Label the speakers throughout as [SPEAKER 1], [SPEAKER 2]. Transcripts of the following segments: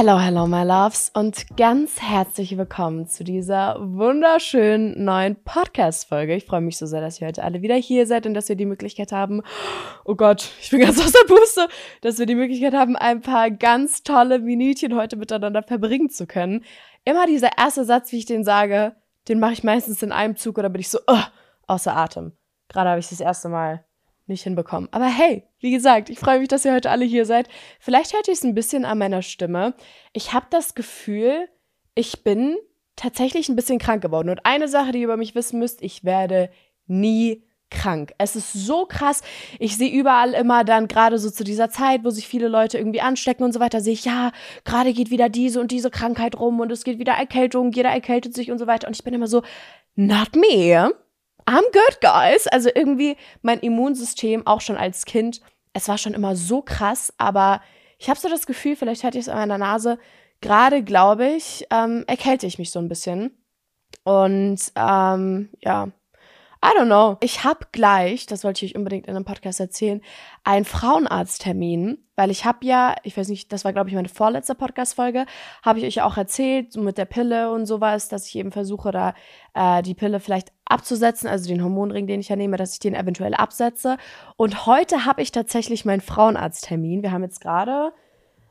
[SPEAKER 1] Hello, hello, my loves und ganz herzlich willkommen zu dieser wunderschönen neuen Podcast-Folge. Ich freue mich so sehr, dass ihr heute alle wieder hier seid und dass wir die Möglichkeit haben, oh Gott, ich bin ganz aus der Puste, dass wir die Möglichkeit haben, ein paar ganz tolle Minütchen heute miteinander verbringen zu können. Immer dieser erste Satz, wie ich den sage, den mache ich meistens in einem Zug oder bin ich so uh, außer Atem. Gerade habe ich das erste Mal nicht hinbekommen. Aber hey, wie gesagt, ich freue mich, dass ihr heute alle hier seid. Vielleicht hört ihr es ein bisschen an meiner Stimme. Ich habe das Gefühl, ich bin tatsächlich ein bisschen krank geworden. Und eine Sache, die ihr über mich wissen müsst, ich werde nie krank. Es ist so krass. Ich sehe überall immer dann gerade so zu dieser Zeit, wo sich viele Leute irgendwie anstecken und so weiter, sehe ich, ja, gerade geht wieder diese und diese Krankheit rum und es geht wieder Erkältung, jeder erkältet sich und so weiter. Und ich bin immer so, not me. I'm good, guys. Also irgendwie mein Immunsystem auch schon als Kind, es war schon immer so krass, aber ich habe so das Gefühl, vielleicht hatte ich es an meiner Nase, gerade glaube ich, ähm, erkälte ich mich so ein bisschen. Und ähm, ja, I don't know. Ich habe gleich, das wollte ich euch unbedingt in einem Podcast erzählen, einen Frauenarzttermin, weil ich habe ja, ich weiß nicht, das war glaube ich meine vorletzte Podcast-Folge, habe ich euch auch erzählt, so mit der Pille und sowas, dass ich eben versuche, da äh, die Pille vielleicht abzusetzen, also den Hormonring, den ich ja nehme, dass ich den eventuell absetze. Und heute habe ich tatsächlich meinen Frauenarzttermin. Wir haben jetzt gerade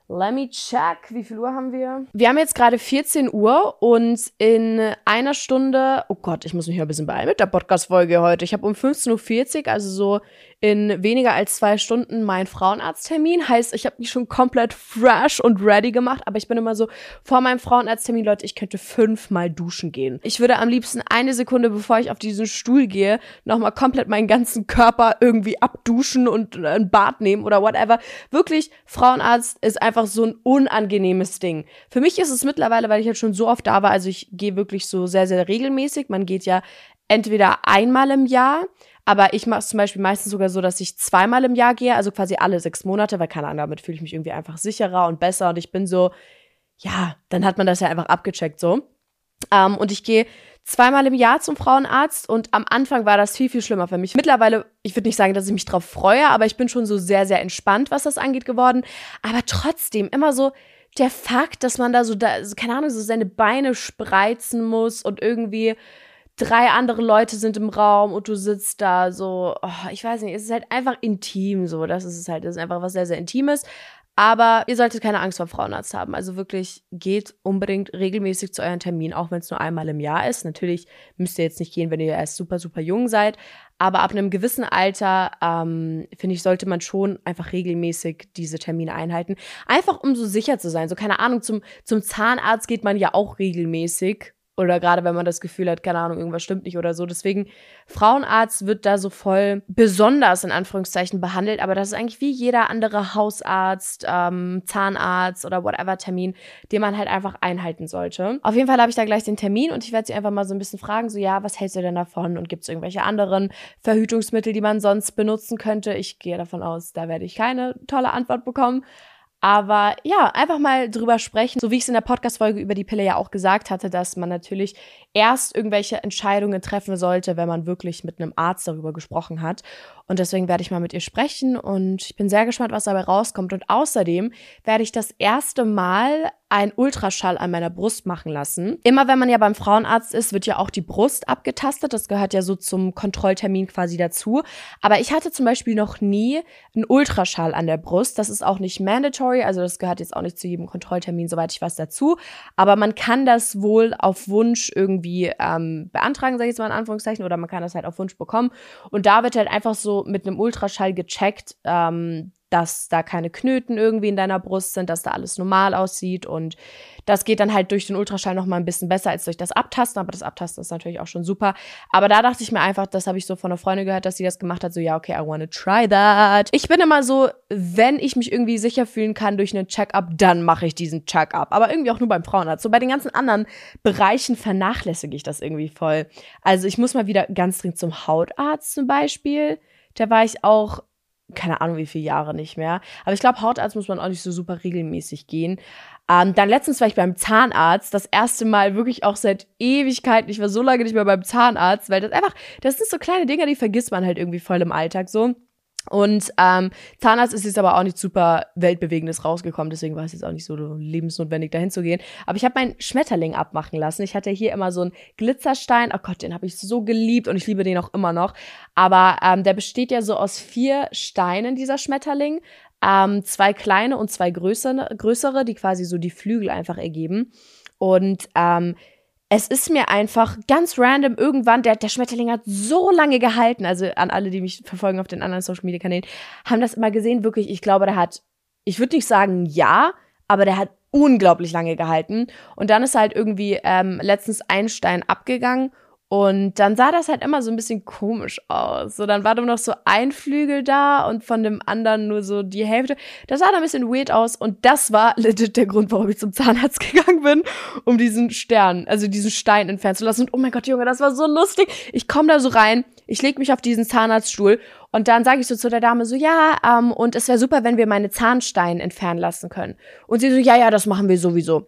[SPEAKER 1] Let me check. Wie viel Uhr haben wir? Wir haben jetzt gerade 14 Uhr und in einer Stunde, oh Gott, ich muss mich ja ein bisschen beeilen mit der Podcast-Folge heute. Ich habe um 15.40 Uhr, also so in weniger als zwei Stunden meinen Frauenarzttermin. Heißt, ich habe mich schon komplett fresh und ready gemacht, aber ich bin immer so, vor meinem Frauenarzttermin, Leute, ich könnte fünfmal duschen gehen. Ich würde am liebsten eine Sekunde, bevor ich auf diesen Stuhl gehe, nochmal komplett meinen ganzen Körper irgendwie abduschen und ein Bad nehmen oder whatever. Wirklich, Frauenarzt ist einfach so ein unangenehmes Ding. Für mich ist es mittlerweile, weil ich jetzt schon so oft da war, also ich gehe wirklich so sehr, sehr regelmäßig. Man geht ja entweder einmal im Jahr, aber ich mache es zum Beispiel meistens sogar so, dass ich zweimal im Jahr gehe, also quasi alle sechs Monate, weil keine Ahnung, damit fühle ich mich irgendwie einfach sicherer und besser und ich bin so, ja, dann hat man das ja einfach abgecheckt so. Ähm, und ich gehe zweimal im Jahr zum Frauenarzt und am Anfang war das viel, viel schlimmer für mich. Mittlerweile, ich würde nicht sagen, dass ich mich drauf freue, aber ich bin schon so sehr, sehr entspannt, was das angeht geworden. Aber trotzdem immer so der Fakt, dass man da so, da, keine Ahnung, so seine Beine spreizen muss und irgendwie drei andere Leute sind im Raum und du sitzt da so, oh, ich weiß nicht, es ist halt einfach intim so, das ist es halt, das ist einfach was sehr, sehr Intimes. Aber ihr solltet keine Angst vor Frauenarzt haben. Also wirklich geht unbedingt regelmäßig zu euren Termin, auch wenn es nur einmal im Jahr ist. Natürlich müsst ihr jetzt nicht gehen, wenn ihr erst super, super jung seid. Aber ab einem gewissen Alter, ähm, finde ich, sollte man schon einfach regelmäßig diese Termine einhalten. Einfach um so sicher zu sein. So, keine Ahnung, zum, zum Zahnarzt geht man ja auch regelmäßig oder gerade wenn man das Gefühl hat, keine Ahnung, irgendwas stimmt nicht oder so. Deswegen, Frauenarzt wird da so voll besonders in Anführungszeichen behandelt, aber das ist eigentlich wie jeder andere Hausarzt, ähm, Zahnarzt oder whatever Termin, den man halt einfach einhalten sollte. Auf jeden Fall habe ich da gleich den Termin und ich werde sie einfach mal so ein bisschen fragen, so ja, was hältst du denn davon und gibt es irgendwelche anderen Verhütungsmittel, die man sonst benutzen könnte? Ich gehe davon aus, da werde ich keine tolle Antwort bekommen. Aber ja, einfach mal drüber sprechen, so wie ich es in der Podcast-Folge über die Pille ja auch gesagt hatte, dass man natürlich erst irgendwelche Entscheidungen treffen sollte, wenn man wirklich mit einem Arzt darüber gesprochen hat. Und deswegen werde ich mal mit ihr sprechen und ich bin sehr gespannt, was dabei rauskommt. Und außerdem werde ich das erste Mal ein Ultraschall an meiner Brust machen lassen. Immer wenn man ja beim Frauenarzt ist, wird ja auch die Brust abgetastet. Das gehört ja so zum Kontrolltermin quasi dazu. Aber ich hatte zum Beispiel noch nie einen Ultraschall an der Brust. Das ist auch nicht mandatory, also das gehört jetzt auch nicht zu jedem Kontrolltermin, soweit ich weiß, dazu. Aber man kann das wohl auf Wunsch irgendwie ähm, beantragen, sage ich jetzt mal in Anführungszeichen, oder man kann das halt auf Wunsch bekommen. Und da wird halt einfach so mit einem Ultraschall gecheckt, ähm, dass da keine Knöten irgendwie in deiner Brust sind, dass da alles normal aussieht und das geht dann halt durch den Ultraschall noch mal ein bisschen besser als durch das Abtasten, aber das Abtasten ist natürlich auch schon super. Aber da dachte ich mir einfach, das habe ich so von einer Freundin gehört, dass sie das gemacht hat, so ja, okay, I wanna try that. Ich bin immer so, wenn ich mich irgendwie sicher fühlen kann durch einen Check-up, dann mache ich diesen Check-up, aber irgendwie auch nur beim Frauenarzt. So bei den ganzen anderen Bereichen vernachlässige ich das irgendwie voll. Also ich muss mal wieder ganz dringend zum Hautarzt zum Beispiel. Da war ich auch keine Ahnung wie viele Jahre nicht mehr. Aber ich glaube, Hautarzt muss man auch nicht so super regelmäßig gehen. Ähm, dann letztens war ich beim Zahnarzt, das erste Mal wirklich auch seit Ewigkeiten. Ich war so lange nicht mehr beim Zahnarzt, weil das einfach, das sind so kleine Dinge, die vergisst man halt irgendwie voll im Alltag so. Und ähm, Zahnarzt ist jetzt aber auch nicht super weltbewegendes rausgekommen, deswegen war es jetzt auch nicht so lebensnotwendig, dahin zu gehen. Aber ich habe meinen Schmetterling abmachen lassen. Ich hatte hier immer so einen Glitzerstein. Oh Gott, den habe ich so geliebt und ich liebe den auch immer noch. Aber ähm, der besteht ja so aus vier Steinen, dieser Schmetterling. Ähm, zwei kleine und zwei größere, größere, die quasi so die Flügel einfach ergeben. Und ähm, es ist mir einfach ganz random irgendwann, der, der Schmetterling hat so lange gehalten, also an alle, die mich verfolgen auf den anderen Social Media Kanälen, haben das immer gesehen, wirklich, ich glaube, der hat, ich würde nicht sagen ja, aber der hat unglaublich lange gehalten. Und dann ist halt irgendwie ähm, letztens ein Stein abgegangen und dann sah das halt immer so ein bisschen komisch aus. So, dann war da noch so ein Flügel da und von dem anderen nur so die Hälfte. Das sah da ein bisschen weird aus und das war legit der Grund, warum ich zum Zahnarzt gegangen bin, um diesen Stern, also diesen Stein entfernen zu lassen. Und oh mein Gott, Junge, das war so lustig. Ich komme da so rein, ich leg mich auf diesen Zahnarztstuhl und dann sage ich so zu der Dame so, ja, ähm, und es wäre super, wenn wir meine Zahnsteine entfernen lassen können. Und sie so, ja, ja, das machen wir sowieso.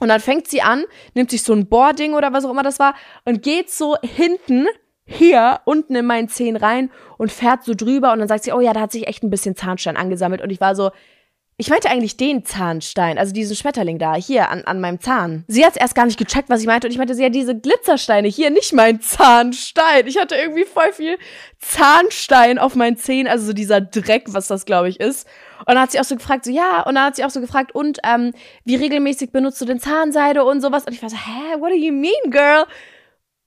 [SPEAKER 1] Und dann fängt sie an, nimmt sich so ein Boarding oder was auch immer das war und geht so hinten hier unten in meinen Zehen rein und fährt so drüber und dann sagt sie, oh ja, da hat sich echt ein bisschen Zahnstein angesammelt und ich war so, ich meinte eigentlich den Zahnstein, also diesen Schmetterling da, hier an, an meinem Zahn. Sie hat erst gar nicht gecheckt, was ich meinte. Und ich meinte, sie hat diese Glitzersteine, hier nicht mein Zahnstein. Ich hatte irgendwie voll viel Zahnstein auf meinen Zähnen, also so dieser Dreck, was das, glaube ich, ist. Und dann hat sie auch so gefragt, so ja, und dann hat sie auch so gefragt, und ähm, wie regelmäßig benutzt du denn Zahnseide und sowas? Und ich war so, hä, what do you mean, girl?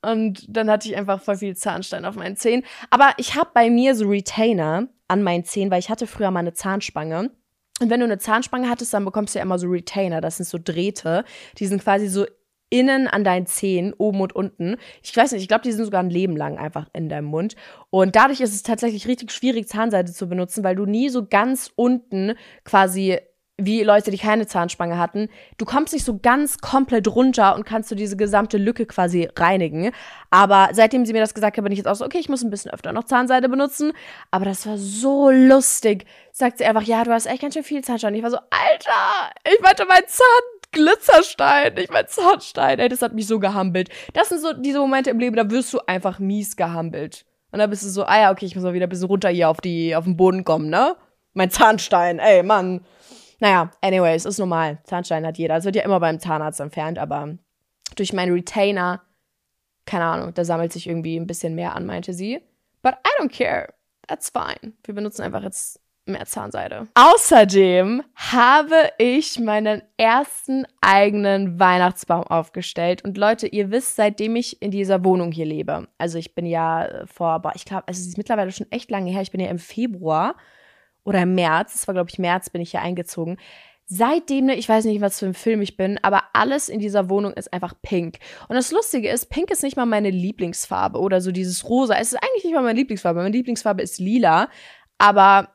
[SPEAKER 1] Und dann hatte ich einfach voll viel Zahnstein auf meinen Zähnen. Aber ich habe bei mir so Retainer an meinen Zähnen, weil ich hatte früher mal eine Zahnspange. Und wenn du eine Zahnspange hattest, dann bekommst du ja immer so Retainer. Das sind so Drähte. Die sind quasi so innen an deinen Zähnen, oben und unten. Ich weiß nicht, ich glaube, die sind sogar ein Leben lang einfach in deinem Mund. Und dadurch ist es tatsächlich richtig schwierig, Zahnseide zu benutzen, weil du nie so ganz unten quasi wie Leute, die keine Zahnspange hatten, du kommst nicht so ganz komplett runter und kannst du diese gesamte Lücke quasi reinigen. Aber seitdem sie mir das gesagt hat, bin ich jetzt auch so, okay, ich muss ein bisschen öfter noch Zahnseide benutzen. Aber das war so lustig. Sagt sie einfach, ja, du hast echt ganz schön viel Zahnstein. Ich war so, Alter, ich meinte mein Zahnglitzerstein, ich mein Zahnstein. Ey, das hat mich so gehambelt. Das sind so diese Momente im Leben, da wirst du einfach mies gehambelt. Und dann bist du so, ah ja, okay, ich muss mal wieder ein bisschen runter hier auf, die, auf den Boden kommen, ne? Mein Zahnstein, ey, Mann. Naja, anyways, ist normal. Zahnstein hat jeder. Es wird ja immer beim Zahnarzt entfernt, aber durch meinen Retainer, keine Ahnung, da sammelt sich irgendwie ein bisschen mehr an, meinte sie. But I don't care. That's fine. Wir benutzen einfach jetzt mehr Zahnseide. Außerdem habe ich meinen ersten eigenen Weihnachtsbaum aufgestellt. Und Leute, ihr wisst, seitdem ich in dieser Wohnung hier lebe, also ich bin ja vor, aber ich glaube, es ist mittlerweile schon echt lange her, ich bin ja im Februar oder im März, es war glaube ich März, bin ich hier eingezogen. Seitdem, ne, ich weiß nicht, was für ein Film ich bin, aber alles in dieser Wohnung ist einfach pink. Und das Lustige ist, pink ist nicht mal meine Lieblingsfarbe oder so dieses rosa. Es ist eigentlich nicht mal meine Lieblingsfarbe. Meine Lieblingsfarbe ist lila. Aber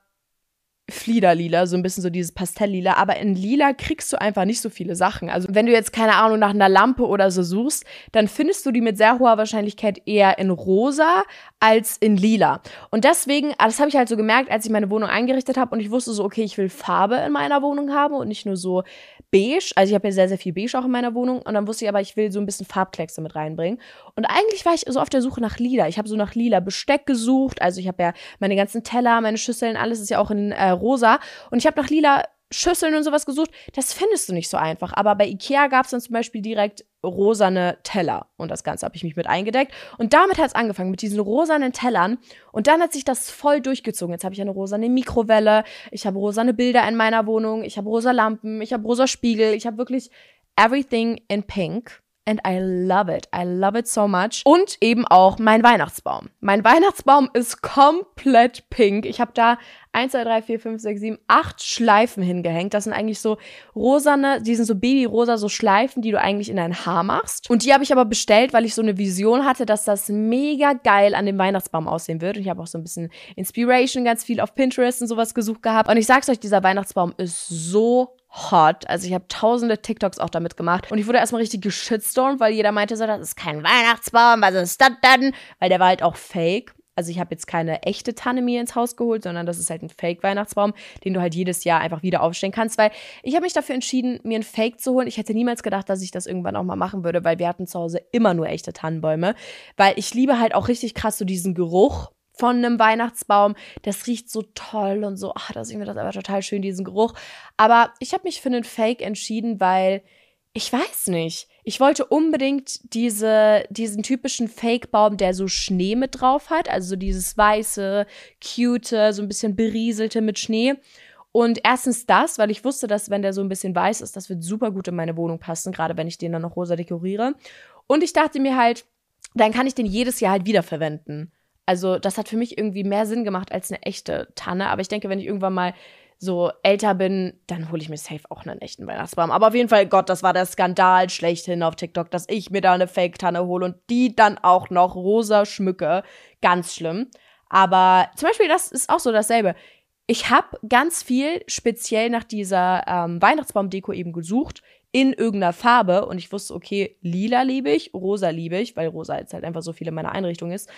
[SPEAKER 1] Fliederlila, so ein bisschen so dieses Pastelllila, aber in Lila kriegst du einfach nicht so viele Sachen. Also wenn du jetzt keine Ahnung nach einer Lampe oder so suchst, dann findest du die mit sehr hoher Wahrscheinlichkeit eher in rosa als in lila. Und deswegen, das habe ich halt so gemerkt, als ich meine Wohnung eingerichtet habe und ich wusste so, okay, ich will Farbe in meiner Wohnung haben und nicht nur so beige. Also ich habe ja sehr, sehr viel beige auch in meiner Wohnung und dann wusste ich aber, ich will so ein bisschen Farbkleckse mit reinbringen. Und eigentlich war ich so auf der Suche nach lila. Ich habe so nach lila Besteck gesucht. Also ich habe ja meine ganzen Teller, meine Schüsseln, alles ist ja auch in äh, rosa. Und ich habe nach lila Schüsseln und sowas gesucht. Das findest du nicht so einfach. Aber bei Ikea gab es dann zum Beispiel direkt rosane Teller. Und das Ganze habe ich mich mit eingedeckt. Und damit hat es angefangen, mit diesen rosanen Tellern. Und dann hat sich das voll durchgezogen. Jetzt habe ich eine rosane Mikrowelle. Ich habe rosane Bilder in meiner Wohnung. Ich habe rosa Lampen. Ich habe rosa Spiegel. Ich habe wirklich everything in pink. And I love it. I love it so much. Und eben auch mein Weihnachtsbaum. Mein Weihnachtsbaum ist komplett pink. Ich habe da 1, 2, 3, 4, 5, 6, 7, 8 Schleifen hingehängt. Das sind eigentlich so rosane, die sind so babyrosa, so Schleifen, die du eigentlich in dein Haar machst. Und die habe ich aber bestellt, weil ich so eine Vision hatte, dass das mega geil an dem Weihnachtsbaum aussehen wird. Und ich habe auch so ein bisschen Inspiration, ganz viel auf Pinterest und sowas gesucht gehabt. Und ich sag's euch, dieser Weihnachtsbaum ist so hot. Also ich habe tausende TikToks auch damit gemacht. Und ich wurde erstmal richtig geschitstormt, weil jeder meinte so, das ist kein Weihnachtsbaum, was ist das denn? Weil der war halt auch fake. Also ich habe jetzt keine echte Tanne mir ins Haus geholt, sondern das ist halt ein Fake-Weihnachtsbaum, den du halt jedes Jahr einfach wieder aufstellen kannst, weil ich habe mich dafür entschieden, mir einen Fake zu holen. Ich hätte niemals gedacht, dass ich das irgendwann auch mal machen würde, weil wir hatten zu Hause immer nur echte Tannenbäume, weil ich liebe halt auch richtig krass so diesen Geruch von einem Weihnachtsbaum. Das riecht so toll und so. Ach, das ist mir das aber total schön, diesen Geruch. Aber ich habe mich für einen Fake entschieden, weil ich weiß nicht. Ich wollte unbedingt diese, diesen typischen Fake-Baum, der so Schnee mit drauf hat. Also so dieses weiße, cute, so ein bisschen berieselte mit Schnee. Und erstens das, weil ich wusste, dass wenn der so ein bisschen weiß ist, das wird super gut in meine Wohnung passen, gerade wenn ich den dann noch rosa dekoriere. Und ich dachte mir halt, dann kann ich den jedes Jahr halt wiederverwenden. Also das hat für mich irgendwie mehr Sinn gemacht als eine echte Tanne. Aber ich denke, wenn ich irgendwann mal so älter bin, dann hole ich mir safe auch einen echten Weihnachtsbaum. Aber auf jeden Fall, Gott, das war der Skandal schlechthin auf TikTok, dass ich mir da eine Fake-Tanne hole und die dann auch noch rosa schmücke. Ganz schlimm. Aber zum Beispiel, das ist auch so dasselbe ich habe ganz viel speziell nach dieser ähm, Weihnachtsbaumdeko eben gesucht in irgendeiner Farbe und ich wusste, okay, lila liebe ich, rosa liebe ich, weil rosa jetzt halt einfach so viele meiner Einrichtungen ist.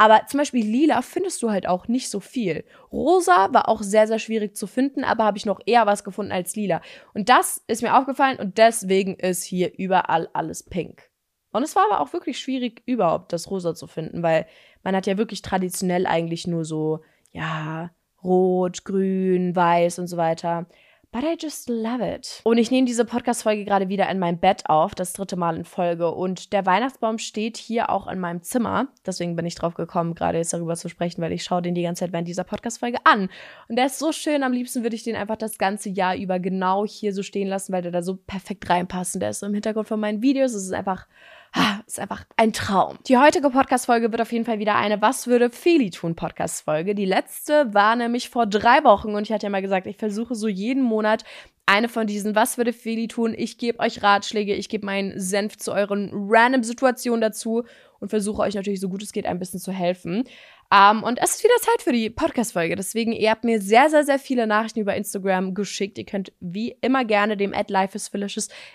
[SPEAKER 1] Aber zum Beispiel lila findest du halt auch nicht so viel. Rosa war auch sehr, sehr schwierig zu finden, aber habe ich noch eher was gefunden als lila. Und das ist mir aufgefallen und deswegen ist hier überall alles pink. Und es war aber auch wirklich schwierig, überhaupt das Rosa zu finden, weil man hat ja wirklich traditionell eigentlich nur so, ja, Rot, Grün, Weiß und so weiter. But I just love it. Und ich nehme diese Podcast-Folge gerade wieder in meinem Bett auf, das dritte Mal in Folge. Und der Weihnachtsbaum steht hier auch in meinem Zimmer. Deswegen bin ich drauf gekommen, gerade jetzt darüber zu sprechen, weil ich schaue den die ganze Zeit während dieser Podcast-Folge an. Und der ist so schön. Am liebsten würde ich den einfach das ganze Jahr über genau hier so stehen lassen, weil der da so perfekt reinpasst. Und der ist so im Hintergrund von meinen Videos. Es ist einfach Ah, ist einfach ein Traum. Die heutige Podcast-Folge wird auf jeden Fall wieder eine Was würde Feli tun Podcast-Folge. Die letzte war nämlich vor drei Wochen und ich hatte ja mal gesagt, ich versuche so jeden Monat eine von diesen Was würde Feli tun? Ich gebe euch Ratschläge, ich gebe meinen Senf zu euren random Situationen dazu und versuche euch natürlich so gut es geht ein bisschen zu helfen. Um, ähm, und es ist wieder Zeit für die Podcast-Folge. Deswegen, ihr habt mir sehr, sehr, sehr viele Nachrichten über Instagram geschickt. Ihr könnt wie immer gerne dem at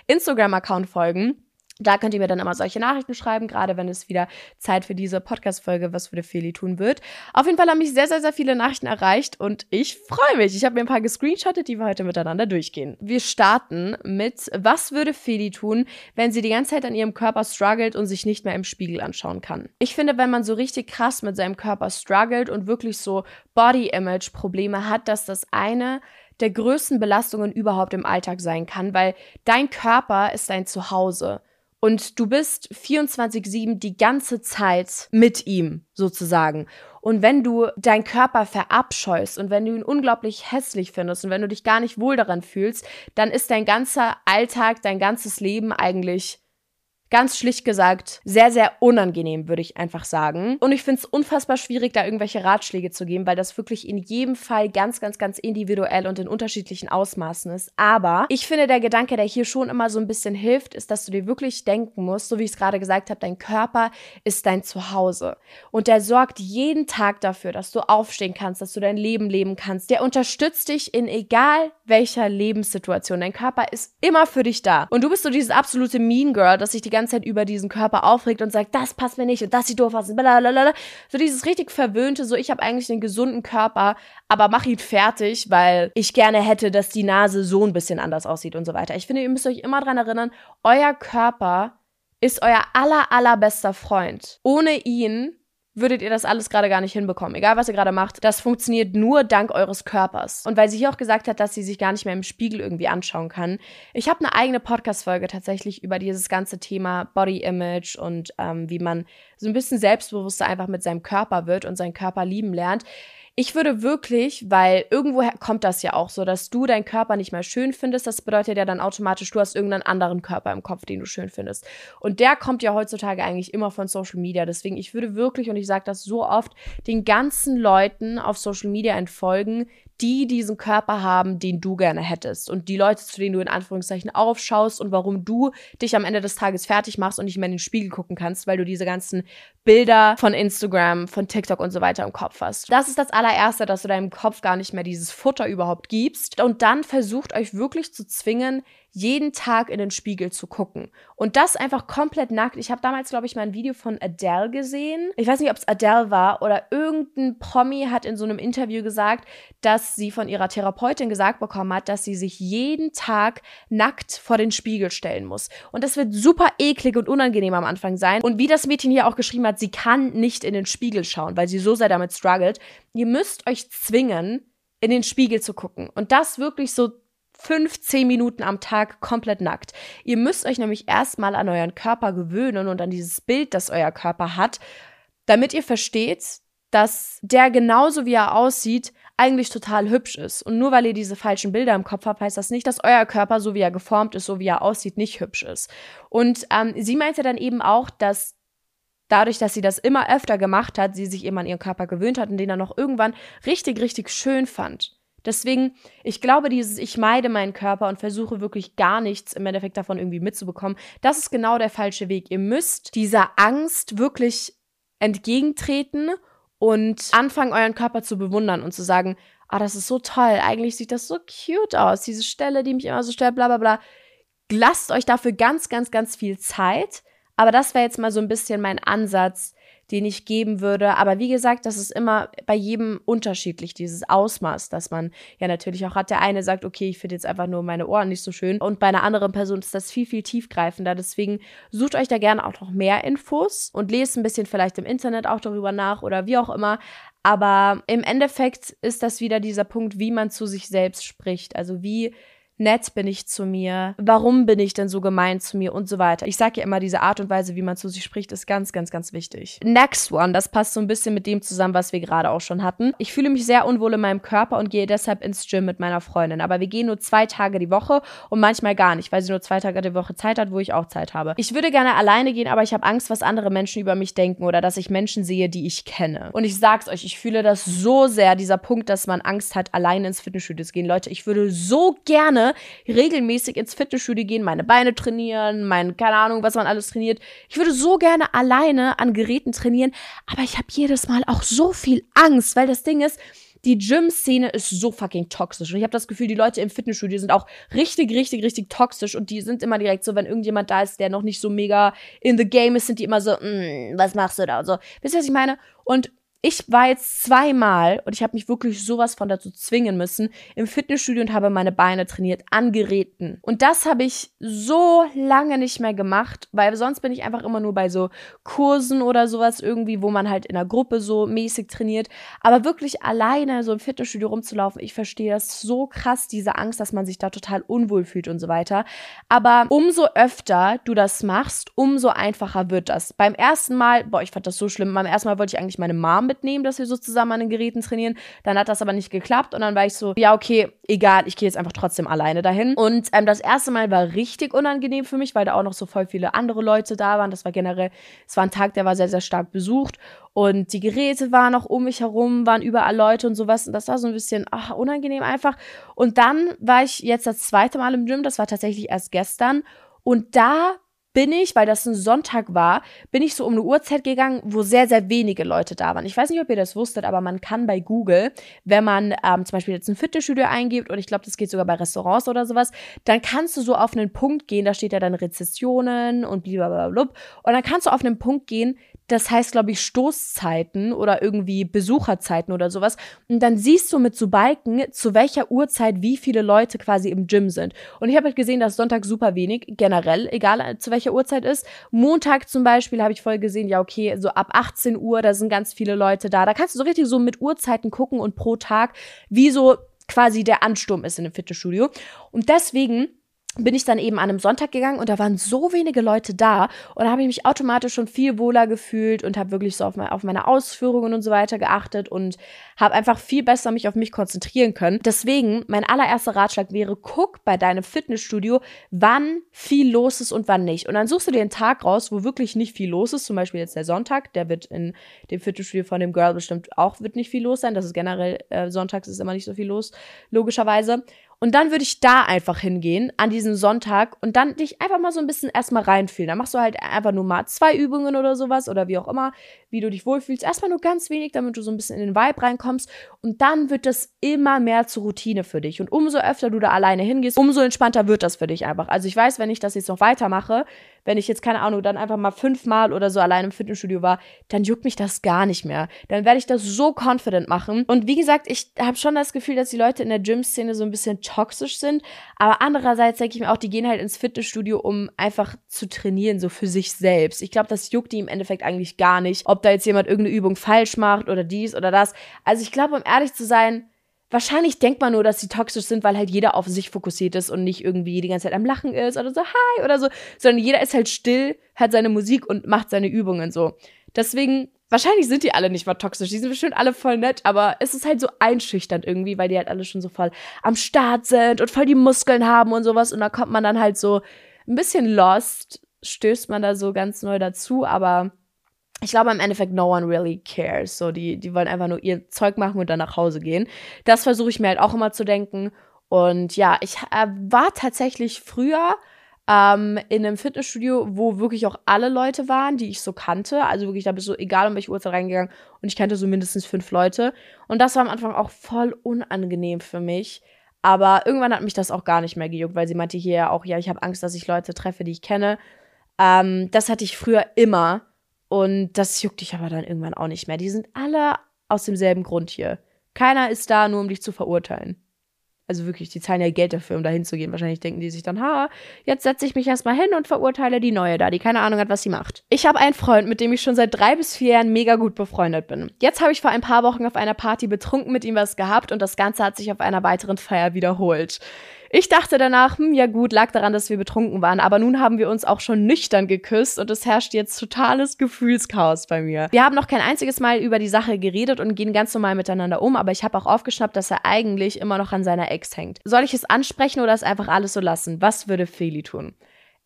[SPEAKER 1] Instagram-Account folgen. Da könnt ihr mir dann immer solche Nachrichten schreiben, gerade wenn es wieder Zeit für diese Podcast-Folge Was würde Feli tun wird. Auf jeden Fall haben mich sehr, sehr, sehr viele Nachrichten erreicht und ich freue mich. Ich habe mir ein paar gescreenshottet, die wir heute miteinander durchgehen. Wir starten mit Was würde Feli tun, wenn sie die ganze Zeit an ihrem Körper struggelt und sich nicht mehr im Spiegel anschauen kann? Ich finde, wenn man so richtig krass mit seinem Körper struggelt und wirklich so Body-Image-Probleme hat, dass das eine der größten Belastungen überhaupt im Alltag sein kann, weil dein Körper ist dein Zuhause. Und du bist 24-7 die ganze Zeit mit ihm, sozusagen. Und wenn du deinen Körper verabscheust und wenn du ihn unglaublich hässlich findest und wenn du dich gar nicht wohl daran fühlst, dann ist dein ganzer Alltag, dein ganzes Leben eigentlich ganz schlicht gesagt sehr, sehr unangenehm, würde ich einfach sagen. Und ich finde es unfassbar schwierig, da irgendwelche Ratschläge zu geben, weil das wirklich in jedem Fall ganz, ganz, ganz individuell und in unterschiedlichen Ausmaßen ist. Aber ich finde, der Gedanke, der hier schon immer so ein bisschen hilft, ist, dass du dir wirklich denken musst, so wie ich es gerade gesagt habe, dein Körper ist dein Zuhause. Und der sorgt jeden Tag dafür, dass du aufstehen kannst, dass du dein Leben leben kannst. Der unterstützt dich in egal welcher Lebenssituation. Dein Körper ist immer für dich da. Und du bist so dieses absolute Mean Girl, das sich die ganze Zeit über diesen Körper aufregt und sagt, das passt mir nicht und das sieht doof aus, blablabla. So dieses richtig verwöhnte, so ich habe eigentlich einen gesunden Körper, aber mach ihn fertig, weil ich gerne hätte, dass die Nase so ein bisschen anders aussieht und so weiter. Ich finde, ihr müsst euch immer dran erinnern, euer Körper ist euer aller, allerbester Freund. Ohne ihn würdet ihr das alles gerade gar nicht hinbekommen. Egal, was ihr gerade macht, das funktioniert nur dank eures Körpers. Und weil sie hier auch gesagt hat, dass sie sich gar nicht mehr im Spiegel irgendwie anschauen kann. Ich habe eine eigene Podcast-Folge tatsächlich über dieses ganze Thema Body Image und ähm, wie man so ein bisschen selbstbewusster einfach mit seinem Körper wird und seinen Körper lieben lernt. Ich würde wirklich, weil irgendwoher kommt das ja auch so, dass du deinen Körper nicht mehr schön findest. Das bedeutet ja dann automatisch, du hast irgendeinen anderen Körper im Kopf, den du schön findest. Und der kommt ja heutzutage eigentlich immer von Social Media. Deswegen, ich würde wirklich, und ich sage das so oft, den ganzen Leuten auf Social Media entfolgen, die diesen Körper haben, den du gerne hättest. Und die Leute, zu denen du in Anführungszeichen aufschaust und warum du dich am Ende des Tages fertig machst und nicht mehr in den Spiegel gucken kannst, weil du diese ganzen Bilder von Instagram, von TikTok und so weiter im Kopf hast. Das ist das allererste, dass du deinem Kopf gar nicht mehr dieses Futter überhaupt gibst. Und dann versucht euch wirklich zu zwingen, jeden Tag in den Spiegel zu gucken. Und das einfach komplett nackt. Ich habe damals, glaube ich, mal ein Video von Adele gesehen. Ich weiß nicht, ob es Adele war oder irgendein Promi hat in so einem Interview gesagt, dass sie von ihrer Therapeutin gesagt bekommen hat, dass sie sich jeden Tag nackt vor den Spiegel stellen muss. Und das wird super eklig und unangenehm am Anfang sein. Und wie das Mädchen hier auch geschrieben hat, sie kann nicht in den Spiegel schauen, weil sie so sehr damit struggelt. Ihr müsst euch zwingen, in den Spiegel zu gucken. Und das wirklich so fünf, zehn Minuten am Tag komplett nackt. Ihr müsst euch nämlich erstmal an euren Körper gewöhnen und an dieses Bild, das euer Körper hat, damit ihr versteht, dass der genauso wie er aussieht, eigentlich total hübsch ist. Und nur weil ihr diese falschen Bilder im Kopf habt, heißt das nicht, dass euer Körper, so wie er geformt ist, so wie er aussieht, nicht hübsch ist. Und ähm, sie meinte dann eben auch, dass dadurch, dass sie das immer öfter gemacht hat, sie sich eben an ihren Körper gewöhnt hat und den dann noch irgendwann richtig, richtig schön fand. Deswegen, ich glaube, dieses Ich meide meinen Körper und versuche wirklich gar nichts im Endeffekt davon irgendwie mitzubekommen, das ist genau der falsche Weg. Ihr müsst dieser Angst wirklich entgegentreten und anfangen, euren Körper zu bewundern und zu sagen, ah, das ist so toll, eigentlich sieht das so cute aus, diese Stelle, die mich immer so stört, bla bla bla. Lasst euch dafür ganz, ganz, ganz viel Zeit. Aber das wäre jetzt mal so ein bisschen mein Ansatz, den ich geben würde. Aber wie gesagt, das ist immer bei jedem unterschiedlich, dieses Ausmaß, das man ja natürlich auch hat. Der eine sagt, okay, ich finde jetzt einfach nur meine Ohren nicht so schön. Und bei einer anderen Person ist das viel, viel tiefgreifender. Deswegen sucht euch da gerne auch noch mehr Infos und lest ein bisschen vielleicht im Internet auch darüber nach oder wie auch immer. Aber im Endeffekt ist das wieder dieser Punkt, wie man zu sich selbst spricht. Also wie nett bin ich zu mir, warum bin ich denn so gemein zu mir und so weiter. Ich sage ja immer, diese Art und Weise, wie man zu sich spricht, ist ganz, ganz, ganz wichtig. Next one, das passt so ein bisschen mit dem zusammen, was wir gerade auch schon hatten. Ich fühle mich sehr unwohl in meinem Körper und gehe deshalb ins Gym mit meiner Freundin. Aber wir gehen nur zwei Tage die Woche und manchmal gar nicht, weil sie nur zwei Tage die Woche Zeit hat, wo ich auch Zeit habe. Ich würde gerne alleine gehen, aber ich habe Angst, was andere Menschen über mich denken oder dass ich Menschen sehe, die ich kenne. Und ich sag's euch, ich fühle das so sehr, dieser Punkt, dass man Angst hat, alleine ins Fitnessstudio zu gehen. Leute, ich würde so gerne regelmäßig ins Fitnessstudio gehen, meine Beine trainieren, mein, keine Ahnung, was man alles trainiert. Ich würde so gerne alleine an Geräten trainieren, aber ich habe jedes Mal auch so viel Angst, weil das Ding ist, die Gym-Szene ist so fucking toxisch. Und ich habe das Gefühl, die Leute im Fitnessstudio sind auch richtig, richtig, richtig toxisch. Und die sind immer direkt so, wenn irgendjemand da ist, der noch nicht so mega in the game ist, sind die immer so, mm, was machst du da? Und so. Wisst ihr, was ich meine? Und ich war jetzt zweimal und ich habe mich wirklich sowas von dazu zwingen müssen im Fitnessstudio und habe meine Beine trainiert an Geräten. Und das habe ich so lange nicht mehr gemacht, weil sonst bin ich einfach immer nur bei so Kursen oder sowas irgendwie, wo man halt in einer Gruppe so mäßig trainiert. Aber wirklich alleine so im Fitnessstudio rumzulaufen, ich verstehe das so krass, diese Angst, dass man sich da total unwohl fühlt und so weiter. Aber umso öfter du das machst, umso einfacher wird das. Beim ersten Mal, boah, ich fand das so schlimm. Beim ersten Mal wollte ich eigentlich meine Mom mitnehmen, dass wir so zusammen an den Geräten trainieren. Dann hat das aber nicht geklappt und dann war ich so, ja, okay, egal, ich gehe jetzt einfach trotzdem alleine dahin. Und ähm, das erste Mal war richtig unangenehm für mich, weil da auch noch so voll viele andere Leute da waren. Das war generell, es war ein Tag, der war sehr, sehr stark besucht. Und die Geräte waren noch um mich herum, waren überall Leute und sowas. Und das war so ein bisschen ach, unangenehm einfach. Und dann war ich jetzt das zweite Mal im Gym. Das war tatsächlich erst gestern. Und da bin ich, weil das ein Sonntag war, bin ich so um eine Uhrzeit gegangen, wo sehr, sehr wenige Leute da waren. Ich weiß nicht, ob ihr das wusstet, aber man kann bei Google, wenn man ähm, zum Beispiel jetzt ein Fitnessstudio eingibt, und ich glaube, das geht sogar bei Restaurants oder sowas, dann kannst du so auf einen Punkt gehen, da steht ja dann Rezessionen und blablabla. Und dann kannst du auf einen Punkt gehen, das heißt, glaube ich, Stoßzeiten oder irgendwie Besucherzeiten oder sowas. Und dann siehst du mit so Balken, zu welcher Uhrzeit wie viele Leute quasi im Gym sind. Und ich habe halt gesehen, dass Sonntag super wenig, generell, egal äh, zu welcher Uhrzeit ist. Montag zum Beispiel habe ich voll gesehen, ja, okay, so ab 18 Uhr, da sind ganz viele Leute da. Da kannst du so richtig so mit Uhrzeiten gucken und pro Tag, wie so quasi der Ansturm ist in dem Fitnessstudio. Und deswegen bin ich dann eben an einem Sonntag gegangen und da waren so wenige Leute da und da habe ich mich automatisch schon viel wohler gefühlt und habe wirklich so auf, meine, auf meine Ausführungen und so weiter geachtet und habe einfach viel besser mich auf mich konzentrieren können. Deswegen, mein allererster Ratschlag wäre, guck bei deinem Fitnessstudio, wann viel los ist und wann nicht. Und dann suchst du dir einen Tag raus, wo wirklich nicht viel los ist, zum Beispiel jetzt der Sonntag, der wird in dem Fitnessstudio von dem Girl bestimmt auch, wird nicht viel los sein, das ist generell, äh, sonntags ist immer nicht so viel los, logischerweise. Und dann würde ich da einfach hingehen, an diesem Sonntag, und dann dich einfach mal so ein bisschen erstmal reinfühlen. Dann machst du halt einfach nur mal zwei Übungen oder sowas oder wie auch immer, wie du dich wohlfühlst. Erstmal nur ganz wenig, damit du so ein bisschen in den Vibe reinkommst. Und dann wird das immer mehr zur Routine für dich. Und umso öfter du da alleine hingehst, umso entspannter wird das für dich einfach. Also ich weiß, wenn ich das jetzt noch weitermache, wenn ich jetzt, keine Ahnung, dann einfach mal fünfmal oder so allein im Fitnessstudio war, dann juckt mich das gar nicht mehr. Dann werde ich das so confident machen. Und wie gesagt, ich habe schon das Gefühl, dass die Leute in der Gym-Szene so ein bisschen toxisch sind. Aber andererseits denke ich mir auch, die gehen halt ins Fitnessstudio, um einfach zu trainieren, so für sich selbst. Ich glaube, das juckt die im Endeffekt eigentlich gar nicht, ob da jetzt jemand irgendeine Übung falsch macht oder dies oder das. Also ich glaube, um ehrlich zu sein, Wahrscheinlich denkt man nur, dass sie toxisch sind, weil halt jeder auf sich fokussiert ist und nicht irgendwie die ganze Zeit am Lachen ist oder so, hi oder so, sondern jeder ist halt still, hat seine Musik und macht seine Übungen so. Deswegen, wahrscheinlich sind die alle nicht mal toxisch, die sind bestimmt alle voll nett, aber es ist halt so einschüchternd irgendwie, weil die halt alle schon so voll am Start sind und voll die Muskeln haben und sowas und da kommt man dann halt so ein bisschen lost, stößt man da so ganz neu dazu, aber ich glaube im Endeffekt no one really cares. So, die, die wollen einfach nur ihr Zeug machen und dann nach Hause gehen. Das versuche ich mir halt auch immer zu denken. Und ja, ich äh, war tatsächlich früher ähm, in einem Fitnessstudio, wo wirklich auch alle Leute waren, die ich so kannte. Also wirklich, da bist du egal um welche Uhrzeit reingegangen und ich kannte so mindestens fünf Leute. Und das war am Anfang auch voll unangenehm für mich. Aber irgendwann hat mich das auch gar nicht mehr gejuckt, weil sie meinte hier ja auch, ja, ich habe Angst, dass ich Leute treffe, die ich kenne. Ähm, das hatte ich früher immer. Und das juckt dich aber dann irgendwann auch nicht mehr. Die sind alle aus demselben Grund hier. Keiner ist da, nur um dich zu verurteilen. Also wirklich, die zahlen ja Geld dafür, um da hinzugehen. Wahrscheinlich denken die sich dann, ha, jetzt setze ich mich erstmal hin und verurteile die Neue da, die keine Ahnung hat, was sie macht. Ich habe einen Freund, mit dem ich schon seit drei bis vier Jahren mega gut befreundet bin. Jetzt habe ich vor ein paar Wochen auf einer Party betrunken mit ihm was gehabt und das Ganze hat sich auf einer weiteren Feier wiederholt. Ich dachte danach, hm, ja gut, lag daran, dass wir betrunken waren, aber nun haben wir uns auch schon nüchtern geküsst und es herrscht jetzt totales Gefühlschaos bei mir. Wir haben noch kein einziges Mal über die Sache geredet und gehen ganz normal miteinander um, aber ich habe auch aufgeschnappt, dass er eigentlich immer noch an seiner Ex hängt. Soll ich es ansprechen oder es einfach alles so lassen? Was würde Feli tun?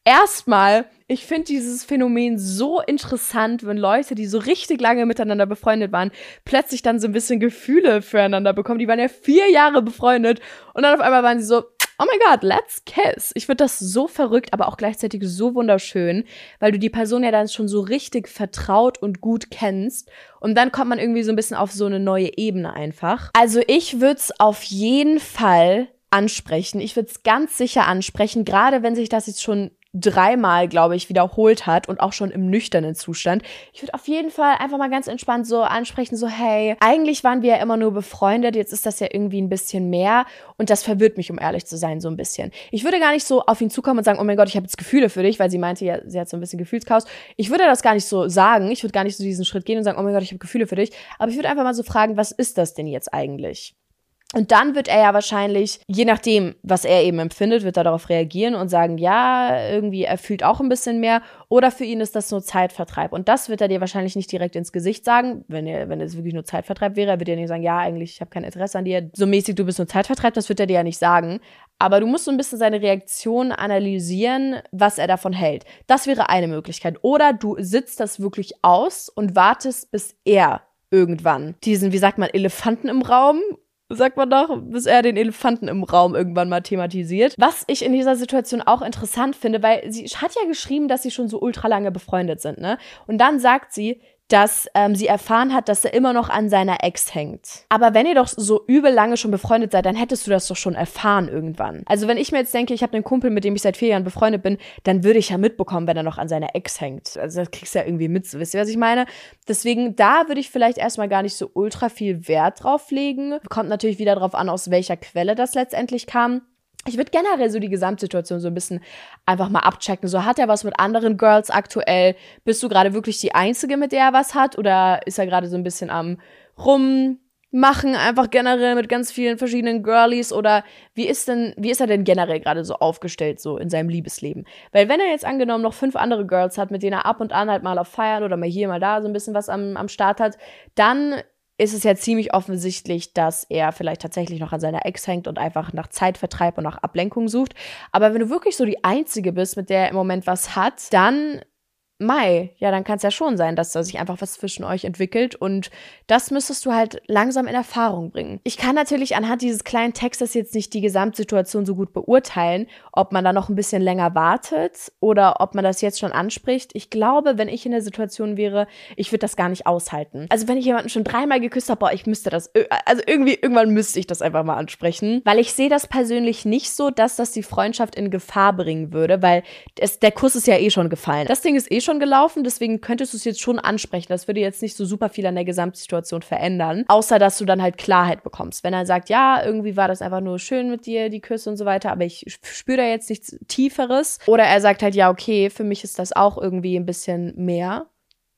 [SPEAKER 1] Erstmal, ich finde dieses Phänomen so interessant, wenn Leute, die so richtig lange miteinander befreundet waren, plötzlich dann so ein bisschen Gefühle füreinander bekommen. Die waren ja vier Jahre befreundet und dann auf einmal waren sie so, oh my God, let's kiss. Ich finde das so verrückt, aber auch gleichzeitig so wunderschön, weil du die Person ja dann schon so richtig vertraut und gut kennst. Und dann kommt man irgendwie so ein bisschen auf so eine neue Ebene einfach. Also ich würde es auf jeden Fall ansprechen. Ich würde es ganz sicher ansprechen, gerade wenn sich das jetzt schon dreimal, glaube ich, wiederholt hat und auch schon im nüchternen Zustand. Ich würde auf jeden Fall einfach mal ganz entspannt so ansprechen, so hey, eigentlich waren wir ja immer nur befreundet, jetzt ist das ja irgendwie ein bisschen mehr und das verwirrt mich, um ehrlich zu sein, so ein bisschen. Ich würde gar nicht so auf ihn zukommen und sagen, oh mein Gott, ich habe jetzt Gefühle für dich, weil sie meinte ja, sie hat so ein bisschen Gefühlschaos. Ich würde das gar nicht so sagen, ich würde gar nicht so diesen Schritt gehen und sagen, oh mein Gott, ich habe Gefühle für dich, aber ich würde einfach mal so fragen, was ist das denn jetzt eigentlich? Und dann wird er ja wahrscheinlich, je nachdem, was er eben empfindet, wird er darauf reagieren und sagen, ja, irgendwie, er fühlt auch ein bisschen mehr. Oder für ihn ist das nur Zeitvertreib. Und das wird er dir wahrscheinlich nicht direkt ins Gesicht sagen, wenn er, wenn es wirklich nur Zeitvertreib wäre. Er wird dir nicht sagen, ja, eigentlich, ich habe kein Interesse an dir. So mäßig, du bist nur Zeitvertreib, das wird er dir ja nicht sagen. Aber du musst so ein bisschen seine Reaktion analysieren, was er davon hält. Das wäre eine Möglichkeit. Oder du sitzt das wirklich aus und wartest, bis er irgendwann diesen, wie sagt man, Elefanten im Raum sagt man doch, bis er den Elefanten im Raum irgendwann mal thematisiert. Was ich in dieser Situation auch interessant finde, weil sie hat ja geschrieben, dass sie schon so ultra lange befreundet sind, ne? Und dann sagt sie, dass ähm, sie erfahren hat, dass er immer noch an seiner Ex hängt. Aber wenn ihr doch so übel lange schon befreundet seid, dann hättest du das doch schon erfahren irgendwann. Also wenn ich mir jetzt denke, ich habe einen Kumpel, mit dem ich seit vier Jahren befreundet bin, dann würde ich ja mitbekommen, wenn er noch an seiner Ex hängt. Also das kriegst du ja irgendwie mit, so wisst ihr, was ich meine? Deswegen, da würde ich vielleicht erstmal gar nicht so ultra viel Wert drauf legen. Kommt natürlich wieder drauf an, aus welcher Quelle das letztendlich kam ich würde generell so die Gesamtsituation so ein bisschen einfach mal abchecken. So, hat er was mit anderen Girls aktuell? Bist du gerade wirklich die Einzige, mit der er was hat? Oder ist er gerade so ein bisschen am rummachen, einfach generell mit ganz vielen verschiedenen Girlies? Oder wie ist denn, wie ist er denn generell gerade so aufgestellt, so in seinem Liebesleben? Weil wenn er jetzt angenommen noch fünf andere Girls hat, mit denen er ab und an halt mal auf Feiern oder mal hier, mal da so ein bisschen was am, am Start hat, dann ist es ja ziemlich offensichtlich, dass er vielleicht tatsächlich noch an seiner Ex hängt und einfach nach Zeitvertreib und nach Ablenkung sucht. Aber wenn du wirklich so die Einzige bist, mit der er im Moment was hat, dann Mai, ja, dann kann es ja schon sein, dass da sich einfach was zwischen euch entwickelt und das müsstest du halt langsam in Erfahrung bringen. Ich kann natürlich anhand dieses kleinen Textes jetzt nicht die Gesamtsituation so gut beurteilen, ob man da noch ein bisschen länger wartet oder ob man das jetzt schon anspricht. Ich glaube, wenn ich in der Situation wäre, ich würde das gar nicht aushalten. Also wenn ich jemanden schon dreimal geküsst habe, boah, ich müsste das, also irgendwie, irgendwann müsste ich das einfach mal ansprechen, weil ich sehe das persönlich nicht so, dass das die Freundschaft in Gefahr bringen würde, weil es, der Kuss ist ja eh schon gefallen. Das Ding ist eh schon schon gelaufen, deswegen könntest du es jetzt schon ansprechen. Das würde jetzt nicht so super viel an der Gesamtsituation verändern, außer dass du dann halt Klarheit bekommst. Wenn er sagt, ja, irgendwie war das einfach nur schön mit dir, die Küsse und so weiter, aber ich spüre da jetzt nichts Tieferes. Oder er sagt halt, ja, okay, für mich ist das auch irgendwie ein bisschen mehr.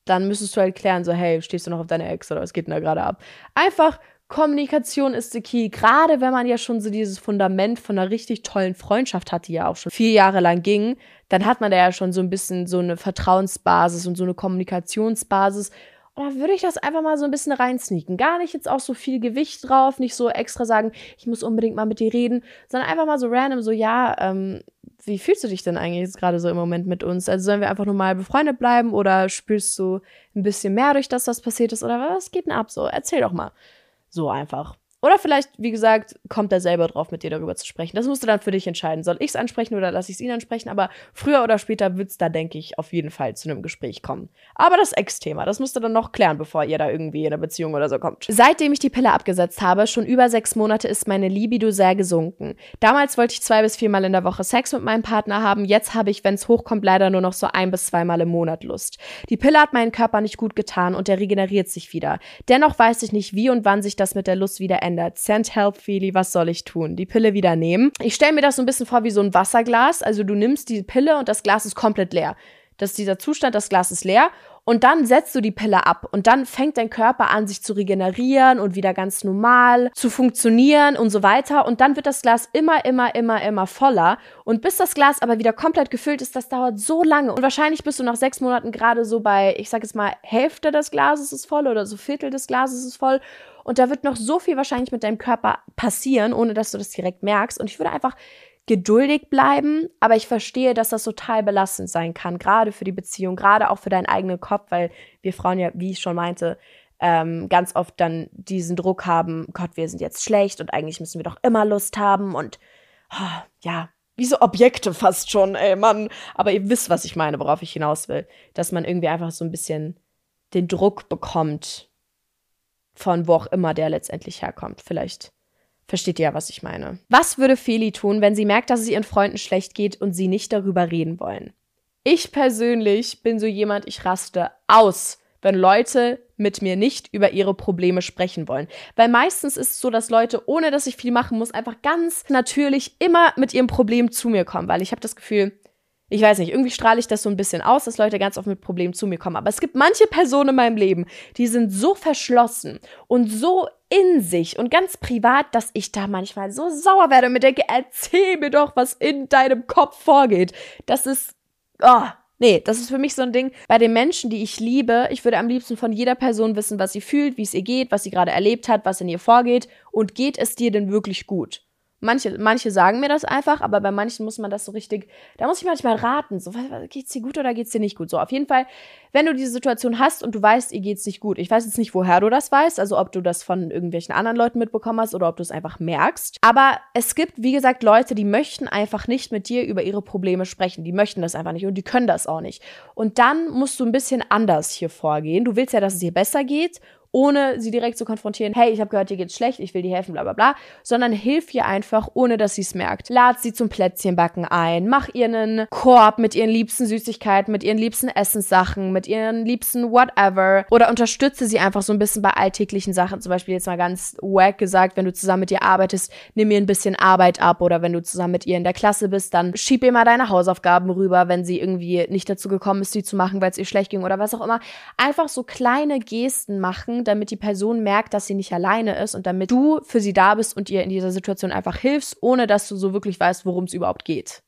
[SPEAKER 1] Dann müsstest du halt klären, so, hey, stehst du noch auf deiner Ex oder was geht denn da gerade ab? Einfach Kommunikation ist the key. Gerade wenn man ja schon so dieses Fundament von einer richtig tollen Freundschaft hat, die ja auch schon vier Jahre lang ging, dann hat man da ja schon so ein bisschen so eine Vertrauensbasis und so eine Kommunikationsbasis. Und da würde ich das einfach mal so ein bisschen reinsneaken. Gar nicht jetzt auch so viel Gewicht drauf, nicht so extra sagen, ich muss unbedingt mal mit dir reden, sondern einfach mal so random, so, ja, ähm, wie fühlst du dich denn eigentlich jetzt gerade so im Moment mit uns? Also sollen wir einfach nur mal befreundet bleiben oder spürst du ein bisschen mehr durch das, was passiert ist? Oder was geht denn ab? So, erzähl doch mal. So einfach. Oder vielleicht, wie gesagt, kommt er selber drauf, mit dir darüber zu sprechen. Das musst du dann für dich entscheiden. Soll ich es ansprechen oder lasse ich es ihn ansprechen? Aber früher oder später wird es da, denke ich, auf jeden Fall zu einem Gespräch kommen. Aber das Ex-Thema, das musst du dann noch klären, bevor ihr da irgendwie in eine Beziehung oder so kommt. Seitdem ich die Pille abgesetzt habe, schon über sechs Monate, ist meine Libido sehr gesunken. Damals wollte ich zwei bis viermal in der Woche Sex mit meinem Partner haben. Jetzt habe ich, wenn es hochkommt, leider nur noch so ein bis zweimal im Monat Lust. Die Pille hat meinen Körper nicht gut getan und der regeneriert sich wieder. Dennoch weiß ich nicht, wie und wann sich das mit der Lust wieder ändert. Send help Feely, was soll ich tun? Die Pille wieder nehmen. Ich stelle mir das so ein bisschen vor wie so ein Wasserglas. Also du nimmst die Pille und das Glas ist komplett leer. Das ist dieser Zustand, das Glas ist leer und dann setzt du die Pille ab und dann fängt dein Körper an, sich zu regenerieren und wieder ganz normal zu funktionieren und so weiter. Und dann wird das Glas immer, immer, immer, immer voller. Und bis das Glas aber wieder komplett gefüllt ist, das dauert so lange. Und wahrscheinlich bist du nach sechs Monaten gerade so bei, ich sag jetzt mal, Hälfte des Glases ist voll oder so Viertel des Glases ist voll. Und da wird noch so viel wahrscheinlich mit deinem Körper passieren, ohne dass du das direkt merkst. Und ich würde einfach geduldig bleiben, aber ich verstehe, dass das total belastend sein kann, gerade für die Beziehung, gerade auch für deinen eigenen Kopf, weil wir Frauen ja, wie ich schon meinte, ähm, ganz oft dann diesen Druck haben, Gott, wir sind jetzt schlecht und eigentlich müssen wir doch immer Lust haben und oh, ja, wie so Objekte fast schon, ey Mann. Aber ihr wisst, was ich meine, worauf ich hinaus will. Dass man irgendwie einfach so ein bisschen den Druck bekommt, von wo auch immer der letztendlich herkommt. Vielleicht versteht ihr ja, was ich meine. Was würde Feli tun, wenn sie merkt, dass es ihren Freunden schlecht geht und sie nicht darüber reden wollen? Ich persönlich bin so jemand, ich raste aus, wenn Leute mit mir nicht über ihre Probleme sprechen wollen. Weil meistens ist es so, dass Leute, ohne dass ich viel machen muss, einfach ganz natürlich immer mit ihrem Problem zu mir kommen, weil ich habe das Gefühl, ich weiß nicht, irgendwie strahle ich das so ein bisschen aus, dass Leute ganz oft mit Problemen zu mir kommen. Aber es gibt manche Personen in meinem Leben, die sind so verschlossen und so in sich und ganz privat, dass ich da manchmal so sauer werde und mir denke, erzähl mir doch, was in deinem Kopf vorgeht. Das ist, oh, Nee, das ist für mich so ein Ding. Bei den Menschen, die ich liebe, ich würde am liebsten von jeder Person wissen, was sie fühlt, wie es ihr geht, was sie gerade erlebt hat, was in ihr vorgeht und geht es dir denn wirklich gut? Manche, manche sagen mir das einfach, aber bei manchen muss man das so richtig, da muss ich manchmal raten, so, geht's dir gut oder geht's dir nicht gut? So, auf jeden Fall, wenn du diese Situation hast und du weißt, ihr geht's nicht gut. Ich weiß jetzt nicht, woher du das weißt, also ob du das von irgendwelchen anderen Leuten mitbekommen hast oder ob du es einfach merkst. Aber es gibt, wie gesagt, Leute, die möchten einfach nicht mit dir über ihre Probleme sprechen. Die möchten das einfach nicht und die können das auch nicht. Und dann musst du ein bisschen anders hier vorgehen. Du willst ja, dass es dir besser geht ohne sie direkt zu konfrontieren, hey, ich habe gehört, dir geht's schlecht, ich will dir helfen, bla bla bla, sondern hilf ihr einfach, ohne dass sie es merkt. Lad sie zum Plätzchenbacken ein, mach ihr einen Korb mit ihren liebsten Süßigkeiten, mit ihren liebsten Essenssachen, mit ihren liebsten whatever oder unterstütze sie einfach so ein bisschen bei alltäglichen Sachen. Zum Beispiel jetzt mal ganz wack gesagt, wenn du zusammen mit ihr arbeitest, nimm ihr ein bisschen Arbeit ab oder wenn du zusammen mit ihr in der Klasse bist, dann schieb ihr mal deine Hausaufgaben rüber, wenn sie irgendwie nicht dazu gekommen ist, die zu machen, weil es ihr schlecht ging oder was auch immer. Einfach so kleine Gesten machen, damit die Person merkt, dass sie nicht alleine ist und damit du für sie da bist und ihr in dieser Situation einfach hilfst, ohne dass du so wirklich weißt, worum es überhaupt geht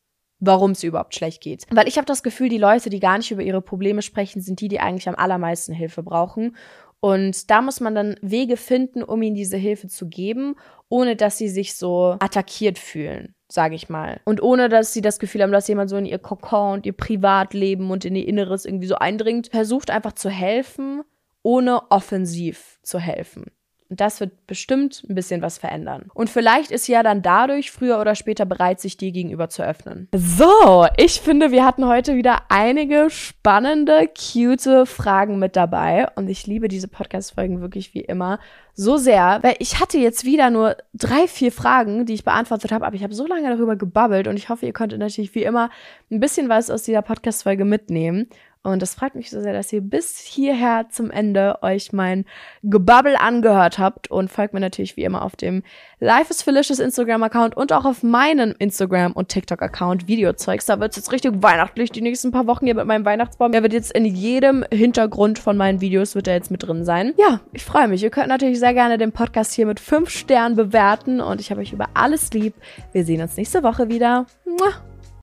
[SPEAKER 1] warum es überhaupt schlecht geht. Weil ich habe das Gefühl, die Leute, die gar nicht über ihre Probleme sprechen, sind die, die eigentlich am allermeisten Hilfe brauchen. Und da muss man dann Wege finden, um ihnen diese Hilfe zu geben, ohne dass sie sich so attackiert fühlen. sage ich mal. Und ohne, dass sie das Gefühl haben, dass jemand so in ihr Kokon und ihr Privatleben und in ihr Inneres irgendwie so eindringt, versucht einfach zu helfen, ohne offensiv zu helfen. Und das wird bestimmt ein bisschen was verändern. Und vielleicht ist sie ja dann dadurch früher oder später bereit, sich dir gegenüber zu öffnen. So, ich finde, wir hatten heute wieder einige spannende, cute Fragen mit dabei. Und ich liebe diese Podcast-Folgen wirklich wie immer so sehr, weil ich hatte jetzt wieder nur drei, vier Fragen, die ich beantwortet habe, aber ich habe so lange darüber gebabbelt und ich hoffe, ihr konntet natürlich wie immer ein bisschen was aus dieser Podcast-Folge mitnehmen. Und das freut mich so sehr, dass ihr bis hierher zum Ende euch mein Gebabbel angehört habt und folgt mir natürlich wie immer auf dem Life is Felicious Instagram-Account und auch auf meinem Instagram- und TikTok-Account Videozeugs. Da wird es jetzt richtig weihnachtlich die nächsten paar Wochen hier mit meinem Weihnachtsbaum. Er wird jetzt in jedem Hintergrund von meinen Videos wird er jetzt mit drin sein. Ja, ich freue mich. Ihr könnt natürlich sehr gerne den Podcast hier mit fünf Sternen bewerten und ich habe euch über alles lieb. Wir sehen uns nächste Woche wieder. Muah.